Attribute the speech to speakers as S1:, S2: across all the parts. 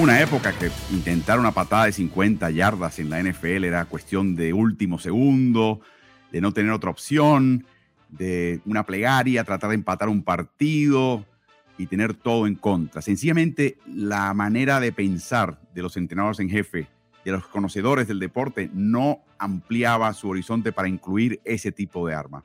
S1: Una época que intentar una patada de 50 yardas en la NFL era cuestión de último segundo, de no tener otra opción, de una plegaria, tratar de empatar un partido y tener todo en contra. Sencillamente la manera de pensar de los entrenadores en jefe, de los conocedores del deporte, no ampliaba su horizonte para incluir ese tipo de arma.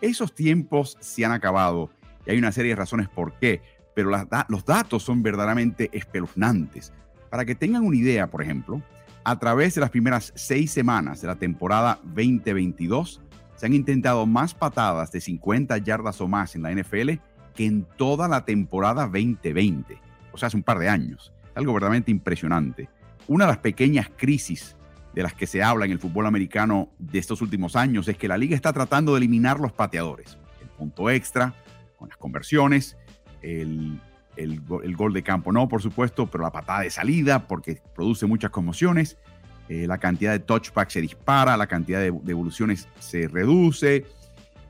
S1: Esos tiempos se han acabado y hay una serie de razones por qué, pero los datos son verdaderamente espeluznantes. Para que tengan una idea, por ejemplo, a través de las primeras seis semanas de la temporada 2022, se han intentado más patadas de 50 yardas o más en la NFL que en toda la temporada 2020. O sea, hace un par de años. Algo verdaderamente impresionante. Una de las pequeñas crisis de las que se habla en el fútbol americano de estos últimos años es que la liga está tratando de eliminar los pateadores. El punto extra, con las conversiones, el, gol de campo no, por supuesto, pero la patada de salida, porque produce muchas conmociones. Eh, la cantidad de touchbacks se dispara, la cantidad de devoluciones se reduce.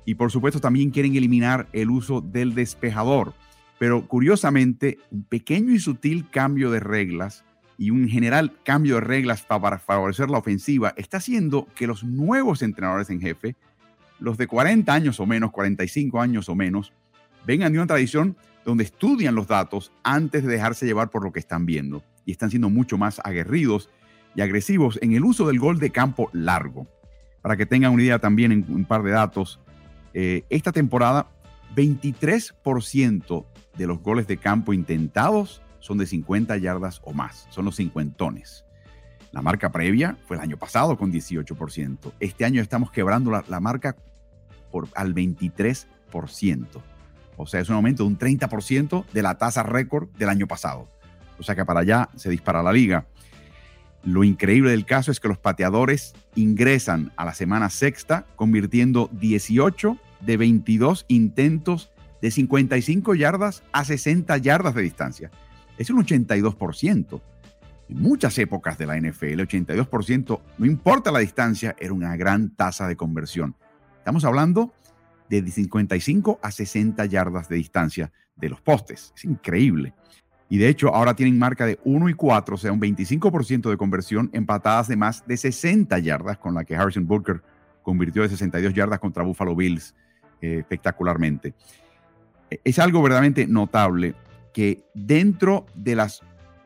S1: Y por supuesto también quieren eliminar el uso del despejador. Pero curiosamente, un pequeño y sutil cambio de reglas y un general cambio de reglas para favorecer la ofensiva está haciendo que los nuevos entrenadores en jefe, los de 40 años o menos, 45 años o menos, vengan de una tradición donde estudian los datos antes de dejarse llevar por lo que están viendo y están siendo mucho más aguerridos y agresivos en el uso del gol de campo largo. Para que tengan una idea también en un par de datos, eh, esta temporada 23% de los goles de campo intentados son de 50 yardas o más, son los cincuentones. La marca previa fue el año pasado con 18%. Este año estamos quebrando la, marca al 23%. O sea, es un aumento de un 30% de la tasa récord del año pasado. O sea que para allá se dispara la liga. Lo increíble del caso es que los pateadores ingresan a la semana sexta convirtiendo 18 de 22 intentos de 55 yardas a 60 yardas de distancia es un 82%. En muchas épocas de la NFL, 82%, no importa la distancia, era una gran tasa de conversión. Estamos hablando de 55 a 60 yardas de distancia de los postes. Es increíble. Y de hecho, ahora tienen marca de 1 y 4, o sea, un 25% de conversión en patadas de más de 60 yardas, con la que Harrison Booker convirtió de 62 yardas contra Buffalo Bills eh, espectacularmente. Es algo verdaderamente notable que dentro de las,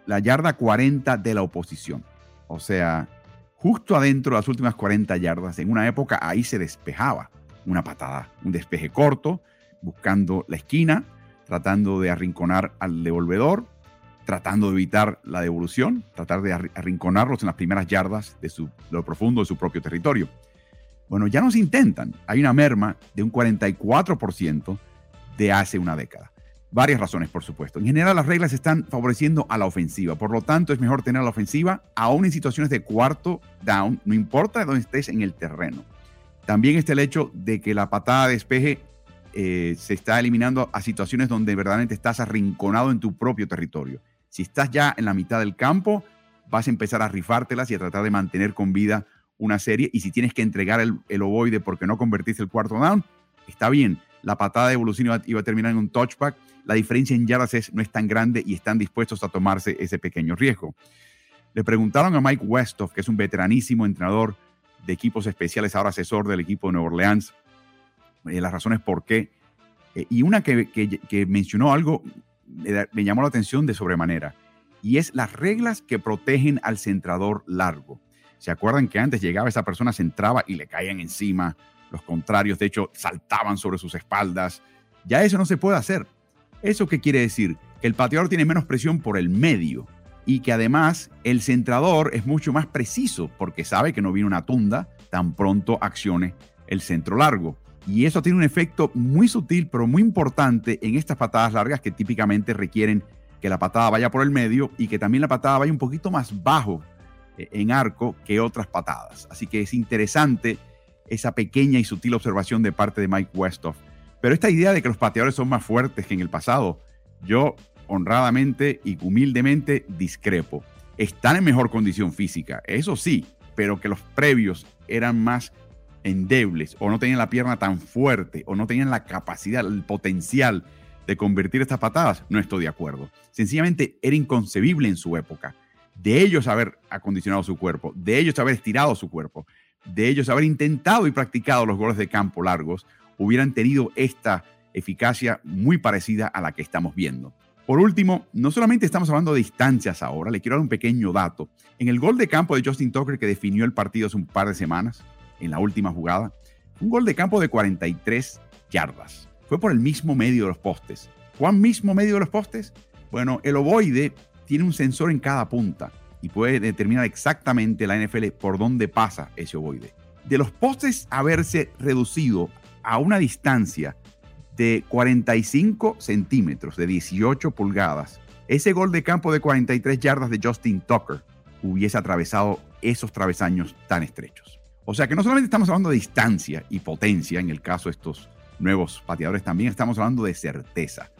S1: la yarda 40 de la oposición, o sea, justo adentro de las últimas 40 yardas, en una época ahí se despejaba una patada, un despeje corto, buscando la esquina, tratando de arrinconar al devolvedor, tratando de evitar la devolución, tratar de arrinconarlos en las primeras yardas de, su, lo profundo de su propio territorio. Bueno, ya no se intentan. Hay una merma de un 44% de hace una década. Varias razones, por supuesto. En general, las reglas están favoreciendo a la ofensiva. Por lo tanto, es mejor tener la ofensiva aún en situaciones de cuarto down, no importa dónde estés en el terreno. También está el hecho de que la patada de despeje eh, se está eliminando a situaciones donde verdaderamente estás arrinconado en tu propio territorio. Si estás ya en la mitad del campo, vas a empezar a rifártelas y a tratar de mantener con vida una serie. Y si tienes que entregar el, el ovoide porque no convertiste el cuarto down, está bien. La patada de evolución iba, a terminar en un touchback la diferencia en yardas no es tan grande y están dispuestos a tomarse ese pequeño riesgo. Le preguntaron a Mike Westhoff, que es un veteranísimo entrenador de equipos especiales, ahora asesor del equipo de Nueva Orleans, eh, las razones por qué. Eh, y una que, mencionó algo me llamó la atención de sobremanera, y es las reglas que protegen al centrador largo. ¿Se acuerdan que antes llegaba esa persona, se entraba y le caían encima? Los contrarios, de hecho, saltaban sobre sus espaldas. Ya eso no se puede hacer. ¿Eso qué quiere decir? Que el pateador tiene menos presión por el medio y que además el centrador es mucho más preciso porque sabe que no viene una tunda tan pronto accione el centro largo. Y eso tiene un efecto muy sutil pero muy importante en estas patadas largas que típicamente requieren que la patada vaya por el medio y que también la patada vaya un poquito más bajo eh, en arco que otras patadas. Así que es interesante esa pequeña y sutil observación de parte de Mike Westhoff pero esta idea de que los pateadores son más fuertes que en el pasado, yo honradamente y humildemente discrepo. Están en mejor condición física, eso sí, pero que los previos eran más endebles o no tenían la pierna tan fuerte o no tenían la capacidad, el potencial de convertir estas patadas, no estoy de acuerdo. Sencillamente era inconcebible en su época de ellos haber acondicionado su cuerpo, de ellos haber estirado su cuerpo, de ellos haber intentado y practicado los goles de campo largos, hubieran tenido esta eficacia muy parecida a la que estamos viendo. Por último, no solamente estamos hablando de distancias ahora, le quiero dar un pequeño dato. En el gol de campo de Justin Tucker que definió el partido hace un par de semanas, en la última jugada, un gol de campo de 43 yardas. Fue por el mismo medio de los postes. ¿Cuán mismo medio de los postes? Bueno, el ovoide tiene un sensor en cada punta y puede determinar exactamente la NFL por dónde pasa ese ovoide. De los postes haberse reducido a una distancia de 45 centímetros, de 18 pulgadas, ese gol de campo de 43 yardas de Justin Tucker hubiese atravesado esos travesaños tan estrechos. O sea que no solamente estamos hablando de distancia y potencia, en el caso de estos nuevos pateadores, también estamos hablando de certeza.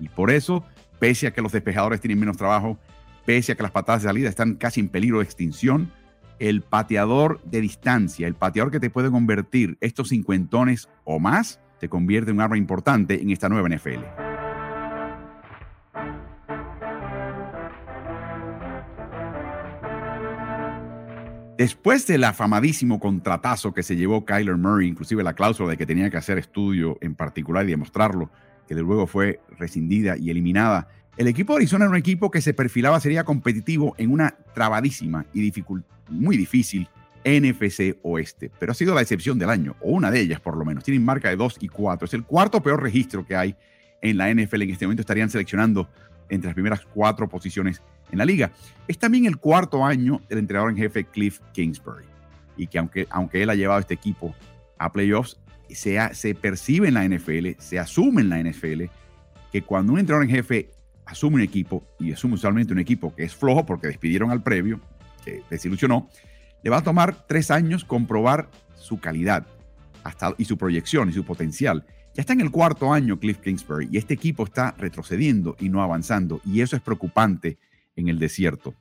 S1: Y por eso, pese a que los despejadores tienen menos trabajo, pese a que las patadas de salida están casi en peligro de extinción, el pateador de distancia, el pateador que te puede convertir estos cincuentones o más, se convierte en un arma importante en esta nueva NFL. Después del afamadísimo contratazo que se llevó Kyler Murray, inclusive la cláusula de que tenía que hacer estudio en particular y demostrarlo, que de luego fue rescindida y eliminada, el equipo de Arizona era un equipo que se perfilaba sería competitivo en una trabadísima y muy difícil NFC Oeste, pero ha sido la excepción del año, o una de ellas por lo menos. Tienen marca de 2 y 4. Es el cuarto peor registro que hay en la NFL. En este momento estarían seleccionando entre las primeras cuatro posiciones en la liga. Es también el cuarto año del entrenador en jefe Cliff Kingsbury. Y que aunque, aunque él ha llevado este equipo a playoffs, se, se percibe en la NFL, se asume en la NFL, que cuando un entrenador en jefe asume un equipo, y asume usualmente un equipo que es flojo porque despidieron al previo, que desilusionó, le va a tomar tres años comprobar su calidad hasta, y su proyección y su potencial. Ya está en el cuarto año Cliff Kingsbury y este equipo está retrocediendo y no avanzando, y eso es preocupante en el desierto.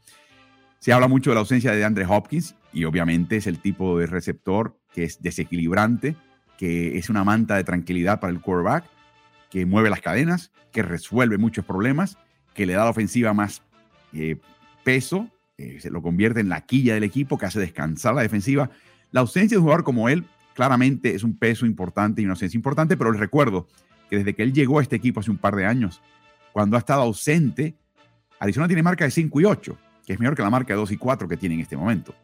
S1: Se habla mucho de la ausencia de Andre Hopkins y obviamente es el tipo de receptor que es desequilibrante, que es una manta de tranquilidad para el quarterback, que mueve las cadenas, que resuelve muchos problemas, que le da a la ofensiva más eh, peso, eh, se lo convierte en la quilla del equipo, que hace descansar la defensiva. La ausencia de un jugador como él claramente es un peso importante y una ausencia importante, pero les recuerdo que desde que él llegó a este equipo hace un par de años, cuando ha estado ausente, Arizona tiene marca de 5 y 8, que es mejor que la marca de 2 y 4 que tiene en este momento.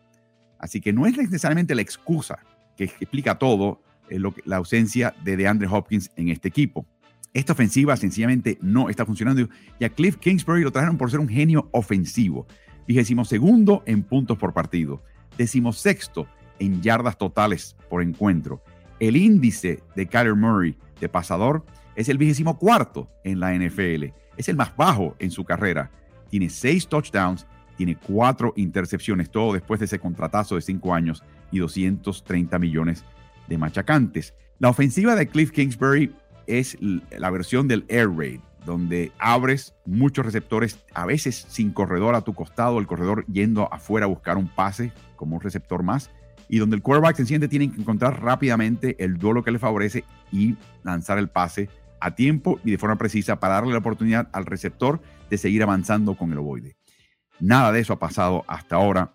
S1: Así que no es necesariamente la excusa que explica todo eh, la ausencia de DeAndre Hopkins en este equipo. Esta ofensiva sencillamente no está funcionando y a Cliff Kingsbury lo trajeron por ser un genio ofensivo. Vigésimo segundo en puntos por partido. Decimosexto en yardas totales por encuentro. El índice de Kyler Murray de pasador es el vigésimo cuarto en la NFL. Es el más bajo en su carrera. Tiene seis touchdowns, tiene cuatro intercepciones, todo después de ese contratazo de cinco años y 230 millones de machacantes. La ofensiva de Cliff Kingsbury es la versión del Air Raid, donde abres muchos receptores, a veces sin corredor a tu costado, el corredor yendo afuera a buscar un pase como un receptor más, y donde el quarterback sencillamente tiene que encontrar rápidamente el duelo que le favorece y lanzar el pase a tiempo y de forma precisa para darle la oportunidad al receptor de seguir avanzando con el ovoide. Nada de eso ha pasado hasta ahora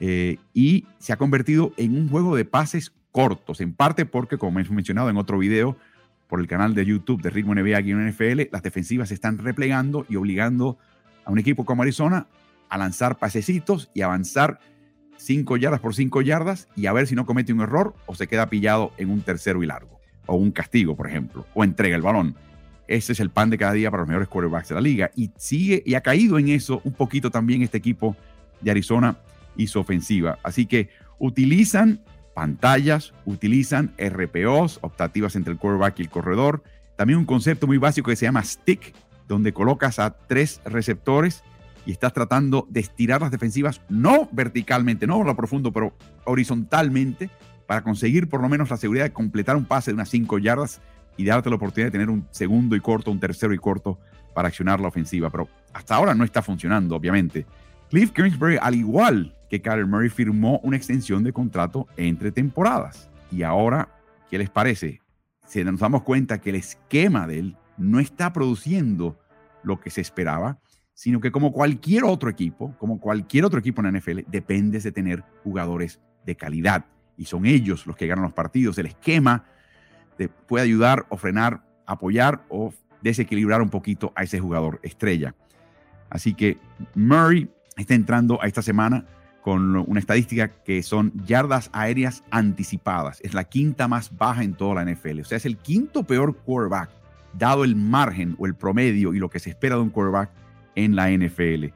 S1: eh, y se ha convertido en un juego de pases cortos, en parte porque, como hemos mencionado en otro video, por el canal de YouTube de Ritmo NBA aquí en NFL, las defensivas se están replegando y obligando a un equipo como Arizona a lanzar pasecitos y avanzar 5 yardas por 5 yardas y a ver si no comete un error o se queda pillado en un tercero y largo, o un castigo, por ejemplo, o entrega el balón. Ese es el pan de cada día para los mejores quarterbacks de la liga. Y sigue y ha caído en eso un poquito también este equipo de Arizona y su ofensiva. Así que utilizan pantallas, utilizan RPOs, optativas entre el quarterback y el corredor. También un concepto muy básico que se llama stick, donde colocas a tres receptores y estás tratando de estirar las defensivas, no verticalmente, no por lo profundo, pero horizontalmente, para conseguir por lo menos la seguridad de completar un pase de unas cinco yardas y darte la oportunidad de tener un segundo y corto, un tercero y corto para accionar la ofensiva. Pero hasta ahora no está funcionando, obviamente. Cliff Kingsbury, al igual que Kyler Murray, firmó una extensión de contrato entre temporadas. Y ahora, ¿qué les parece? Si nos damos cuenta que el esquema de él no está produciendo lo que se esperaba, sino que como cualquier otro equipo, como cualquier otro equipo en la NFL, depende de tener jugadores de calidad. Y son ellos los que ganan los partidos. El esquema te puede ayudar o frenar, apoyar o desequilibrar un poquito a ese jugador estrella. Así que Murray está entrando a esta semana con una estadística que son yardas aéreas anticipadas. Es la quinta más baja en toda la NFL. O sea, es el quinto peor quarterback, dado el margen o el promedio y lo que se espera de un quarterback en la NFL.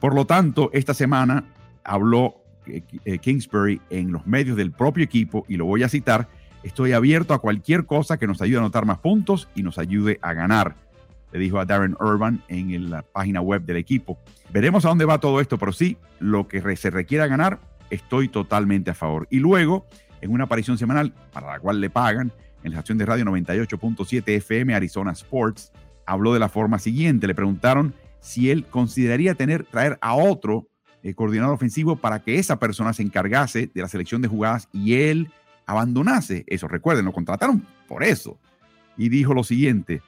S1: Por lo tanto, esta semana habló eh, eh, Kingsbury en los medios del propio equipo y lo voy a citar. Estoy abierto a cualquier cosa que nos ayude a anotar más puntos y nos ayude a ganar, le dijo a Darren Urban en la página web del equipo. Veremos a dónde va todo esto, pero sí, lo que se requiera ganar, estoy totalmente a favor. Y luego, en una aparición semanal, para la cual le pagan, en la estación de radio 98.7 FM Arizona Sports, habló de la forma siguiente. Le preguntaron si él consideraría tener, traer a otro eh, coordinador ofensivo para que esa persona se encargase de la selección de jugadas y él abandonase eso. Recuerden, lo contrataron por eso. Y dijo lo siguiente,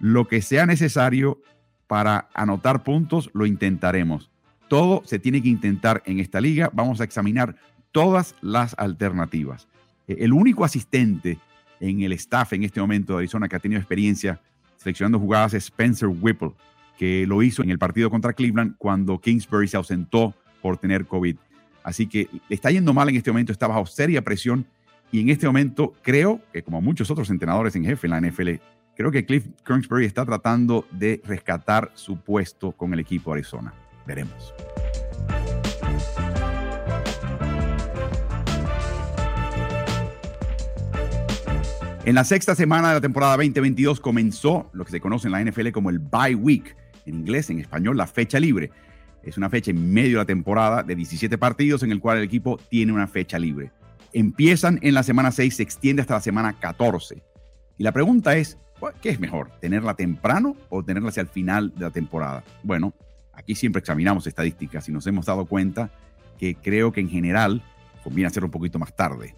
S1: lo que sea necesario para anotar puntos, lo intentaremos. Todo se tiene que intentar en esta liga. Vamos a examinar todas las alternativas. Eh, el único asistente en el staff en este momento de Arizona que ha tenido experiencia seleccionando jugadas es Spencer Whipple que lo hizo en el partido contra Cleveland cuando Kingsbury se ausentó por tener COVID. Así que le está yendo mal en este momento, está bajo seria presión y en este momento creo que como muchos otros entrenadores en jefe en la NFL, creo que Cliff Kingsbury está tratando de rescatar su puesto con el equipo de Arizona. Veremos. En la sexta semana de la temporada 2022 comenzó lo que se conoce en la NFL como el bye week en inglés, en español, la fecha libre. Es una fecha en medio de la temporada de 17 partidos en el cual el equipo tiene una fecha libre. Empiezan en la semana 6, se extiende hasta la semana 14. Y la pregunta es, ¿qué es mejor? ¿Tenerla temprano o tenerla hacia el final de la temporada? Bueno, aquí siempre examinamos estadísticas y nos hemos dado cuenta que creo que en general conviene hacerlo un poquito más tarde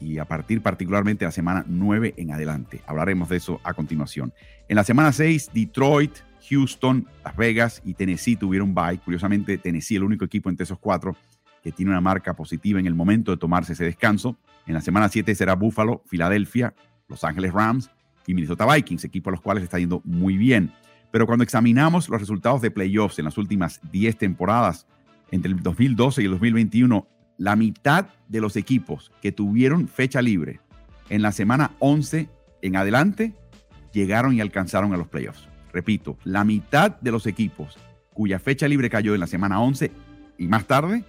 S1: y a partir particularmente de la semana 9 en adelante. Hablaremos de eso a continuación. En la semana 6, Detroit, Houston, Las Vegas y Tennessee tuvieron bye. Curiosamente, Tennessee, el único equipo entre esos cuatro que tiene una marca positiva en el momento de tomarse ese descanso. En la semana 7 será Buffalo, Filadelfia, Los Ángeles Rams y Minnesota Vikings, equipos a los cuales está yendo muy bien. Pero cuando examinamos los resultados de playoffs en las últimas 10 temporadas, entre el 2012 y el 2021, la mitad de los equipos que tuvieron fecha libre en la semana 11 en adelante llegaron y alcanzaron a los playoffs. Repito, la mitad de los equipos cuya fecha libre cayó en la semana 11 y más tarde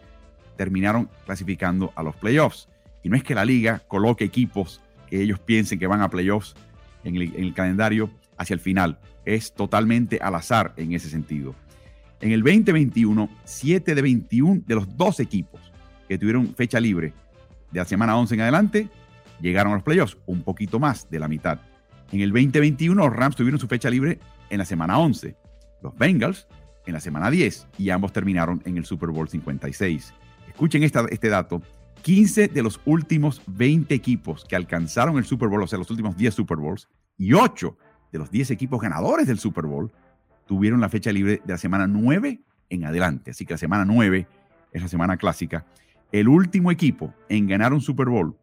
S1: terminaron clasificando a los playoffs. Y no es que la liga coloque equipos que ellos piensen que van a playoffs en el, en el calendario hacia el final. Es totalmente al azar en ese sentido. En el 2021, 7 de 21 de los dos equipos que tuvieron fecha libre de la semana 11 en adelante llegaron a los playoffs, un poquito más de la mitad. En el 2021, los Rams tuvieron su fecha libre en la semana 11, los Bengals en la semana 10 y ambos terminaron en el Super Bowl 56. Escuchen este dato. 15 de los últimos 20 equipos que alcanzaron el Super Bowl, o sea, los últimos 10 Super Bowls, y 8 de los 10 equipos ganadores del Super Bowl tuvieron la fecha libre de la semana 9 en adelante. Así que la semana 9 es la semana clásica. El último equipo en ganar un Super Bowl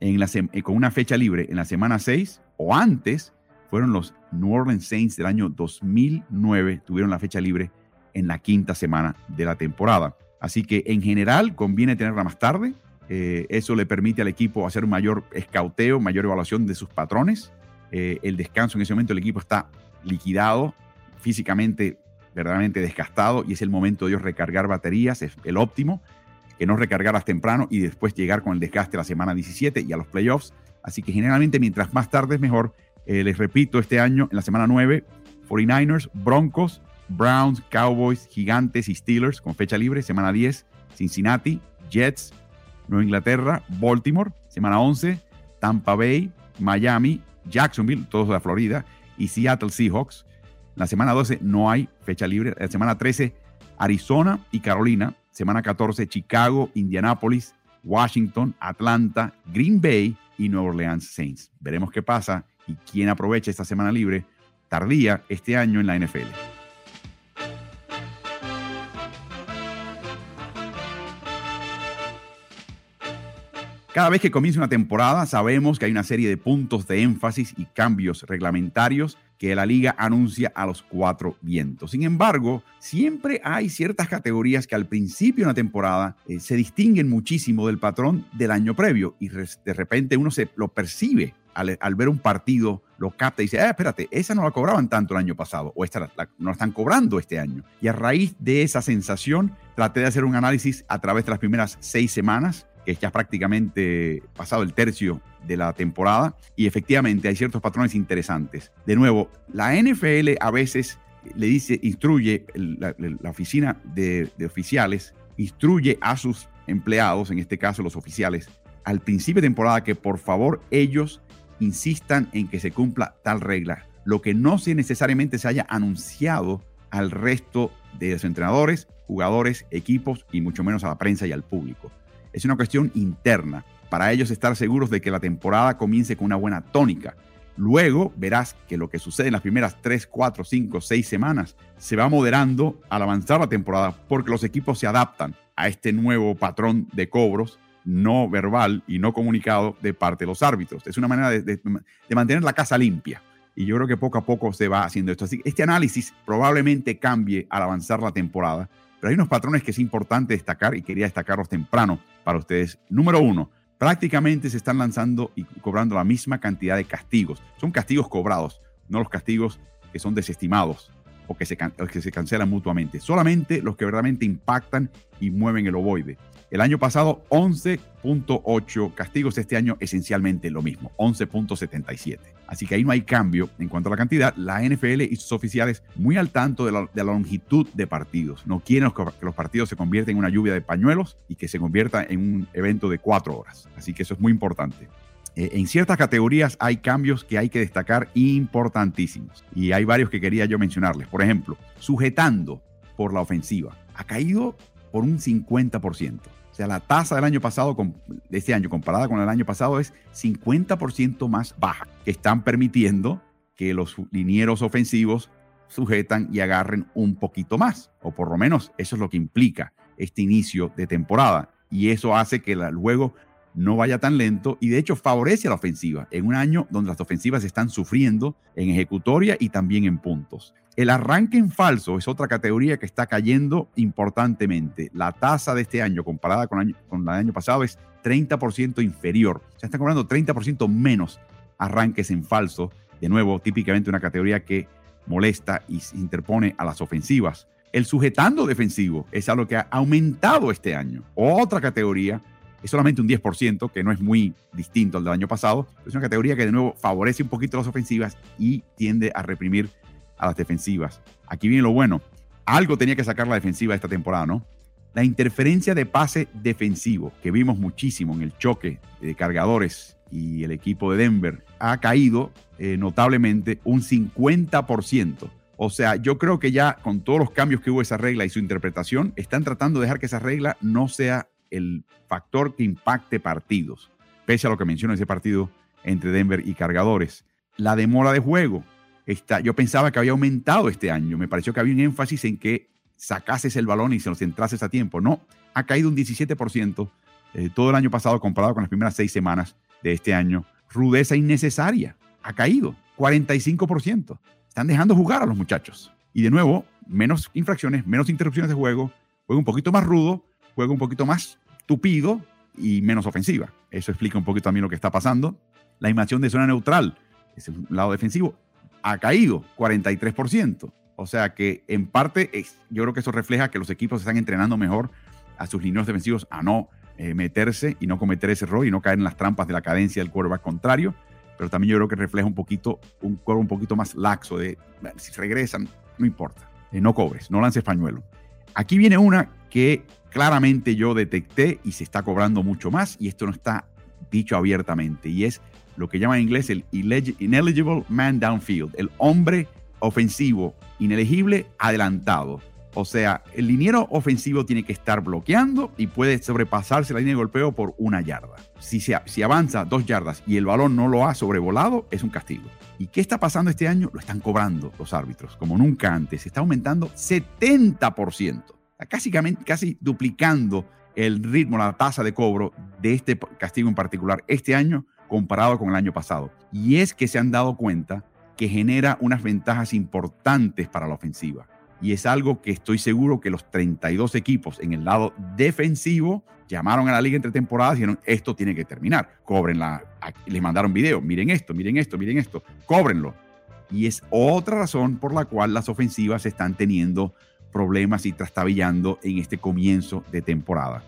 S1: la con una fecha libre en la semana 6 o antes fueron los New Orleans Saints del año 2009, tuvieron la fecha libre en la quinta semana de la temporada. Así que en general conviene tenerla más tarde. Eh, eso le permite al equipo hacer un mayor escauteo, mayor evaluación de sus patrones. Eh, el descanso en ese momento, el equipo está liquidado, físicamente verdaderamente desgastado y es el momento de ellos recargar baterías, es el óptimo, que no recargarlas temprano y después llegar con el desgaste a la semana 17 y a los playoffs. Así que generalmente mientras más tarde es mejor eh, les repito, este año, en la semana 9, 49ers, Broncos, Browns, Cowboys, Gigantes y Steelers con fecha libre. Semana 10, Cincinnati, Jets, Nueva Inglaterra, Baltimore. Semana 11, Tampa Bay, Miami, Jacksonville, todos de la Florida, y Seattle Seahawks. La semana 12 no hay fecha libre. La semana 13, Arizona y Carolina. Semana 14, Chicago, Indianapolis, Washington, Atlanta, Green Bay y Nueva Orleans Saints. Veremos qué pasa y quién aprovecha esta semana libre tardía este año en la NFL. Cada vez que comienza una temporada sabemos que hay una serie de puntos de énfasis y cambios reglamentarios que la liga anuncia a los cuatro vientos. Sin embargo, siempre hay ciertas categorías que al principio de una temporada eh, se distinguen muchísimo del patrón del año previo y de repente uno se lo percibe al, ver un partido, lo capta y dice, ah, espérate, esa no la cobraban tanto el año pasado o esta no la están cobrando este año. Y a raíz de esa sensación, traté de hacer un análisis a través de las primeras seis semanas que ya prácticamente pasado el tercio de la temporada. Y efectivamente hay ciertos patrones interesantes. De nuevo, la NFL a veces le dice, instruye, la, oficina de, de oficiales, instruye a sus empleados, en este caso los oficiales, al principio de temporada que por favor ellos insistan en que se cumpla tal regla, lo que no se necesariamente se haya anunciado al resto de los entrenadores, jugadores, equipos y mucho menos a la prensa y al público es una cuestión interna para ellos estar seguros de que la temporada comience con una buena tónica. Luego verás que lo que sucede en las primeras 3, 4, 5, 6 semanas se va moderando al avanzar la temporada porque los equipos se adaptan a este nuevo patrón de cobros no verbal y no comunicado de parte de los árbitros. Es una manera de, de mantener la casa limpia. Y yo creo que poco a poco se va haciendo esto. Así este análisis probablemente cambie al avanzar la temporada pero hay unos patrones que es importante destacar y quería destacarlos temprano para ustedes. Número uno, prácticamente se están lanzando y cobrando la misma cantidad de castigos. Son castigos cobrados, no los castigos que son desestimados o que se, que se cancelan mutuamente. Solamente los que verdaderamente impactan y mueven el ovoide. El año pasado 11.8 castigos, este año esencialmente lo mismo, 11.77. Así que ahí no hay cambio en cuanto a la cantidad. La NFL y sus oficiales muy al tanto de la, longitud de partidos. No quieren que los partidos se conviertan en una lluvia de pañuelos y que se convierta en un evento de cuatro horas. Así que eso es muy importante. Eh, en ciertas categorías hay cambios que hay que destacar importantísimos. Y hay varios que quería yo mencionarles. Por ejemplo, sujetando por la ofensiva. Ha caído por un 50% sea, la tasa del año pasado, de este año comparada con el año pasado, es 50% más baja, que están permitiendo que los linieros ofensivos sujetan y agarren un poquito más, o por lo menos eso es lo que implica este inicio de temporada. Y eso hace que el juego no vaya tan lento y de hecho favorece a la ofensiva en un año donde las ofensivas están sufriendo en ejecutoria y también en puntos. El arranque en falso es otra categoría que está cayendo importantemente. La tasa de este año comparada con, con la del año pasado es 30% inferior. Se está cobrando 30% menos arranques en falso. De nuevo, típicamente una categoría que molesta y se interpone a las ofensivas. El sujetando defensivo es algo que ha aumentado este año. Otra categoría es solamente un 10%, que no es muy distinto al del año pasado. Es una categoría que de nuevo favorece un poquito las ofensivas y tiende a reprimir a las defensivas. Aquí viene lo bueno. Algo tenía que sacar la defensiva esta temporada, ¿no? La interferencia de pase defensivo, que vimos muchísimo en el choque de cargadores y el equipo de Denver, ha caído eh, notablemente un 50%. O sea, yo creo que ya con todos los cambios que hubo esa regla y su interpretación, están tratando de dejar que esa regla no sea el factor que impacte partidos, pese a lo que menciona ese partido entre Denver y cargadores. La demora de juego, yo pensaba que había aumentado este año. Me pareció que había un énfasis en que sacases el balón y se lo centrases a tiempo. No, ha caído un 17% eh, todo el año pasado comparado con las primeras seis semanas de este año. Rudeza innecesaria, ha caído 45%. Están dejando jugar a los muchachos. Y de nuevo, menos infracciones, menos interrupciones de juego, juego un poquito más rudo, juego un poquito más tupido y menos ofensiva. Eso explica un poquito también lo que está pasando. La invasión de zona neutral, es el lado defensivo, ha caído 43%. O sea que en parte yo creo que eso refleja que los equipos están entrenando mejor a sus líneas defensivos a no eh, meterse y no cometer ese error y no caer en las trampas de la cadencia del quarterback contrario. Pero también yo creo que refleja un poquito, un cuerpo un poquito más laxo de si regresan, no importa, eh, no cobres, no lances pañuelo. Aquí viene una que claramente yo detecté y se está cobrando mucho más y esto no está dicho abiertamente y es lo que llama en inglés el ineligible man downfield, el hombre ofensivo inelegible adelantado. O sea, el liniero ofensivo tiene que estar bloqueando y puede sobrepasarse la línea de golpeo por una yarda. Si, se, si avanza dos yardas y el balón no lo ha sobrevolado, es un castigo. ¿Y qué está pasando este año? Lo están cobrando los árbitros, como nunca antes. Está aumentando 70%. Casi, casi duplicando el ritmo, la tasa de cobro de este castigo en particular este año comparado con el año pasado. Y es que se han dado cuenta que genera unas ventajas importantes para la ofensiva y es algo que estoy seguro que los 32 equipos en el lado defensivo llamaron a la liga entre temporadas y dijeron, esto tiene que terminar, cóbrenla. Les mandaron video, miren esto, miren esto, miren esto, cóbrenlo. Y es otra razón por la cual las ofensivas están teniendo problemas y trastabillando en este comienzo de temporada.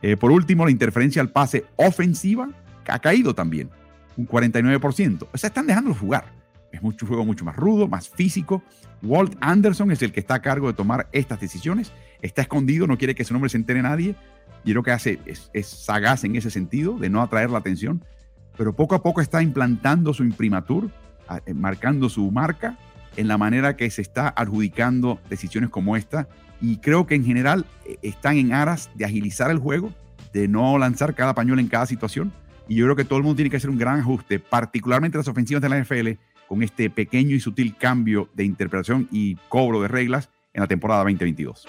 S1: Eh, por último, la interferencia al pase ofensiva ha caído también, un 49%. O sea, están dejándolos jugar. Es un juego mucho más rudo, más físico. Walt Anderson es el que está a cargo de tomar estas decisiones. Está escondido, no quiere que su nombre se entere nadie. Y lo que hace es, sagaz en ese sentido, de no atraer la atención. Pero poco a poco está implantando su imprimatur, eh, marcando su marca en la manera que se está adjudicando decisiones como esta. Y creo que en general eh, están en aras de agilizar el juego, de no lanzar cada pañuelo en cada situación. Y yo creo que todo el mundo tiene que hacer un gran ajuste, particularmente las ofensivas de la NFL, con este pequeño y sutil cambio de interpretación y cobro de reglas en la temporada 2022.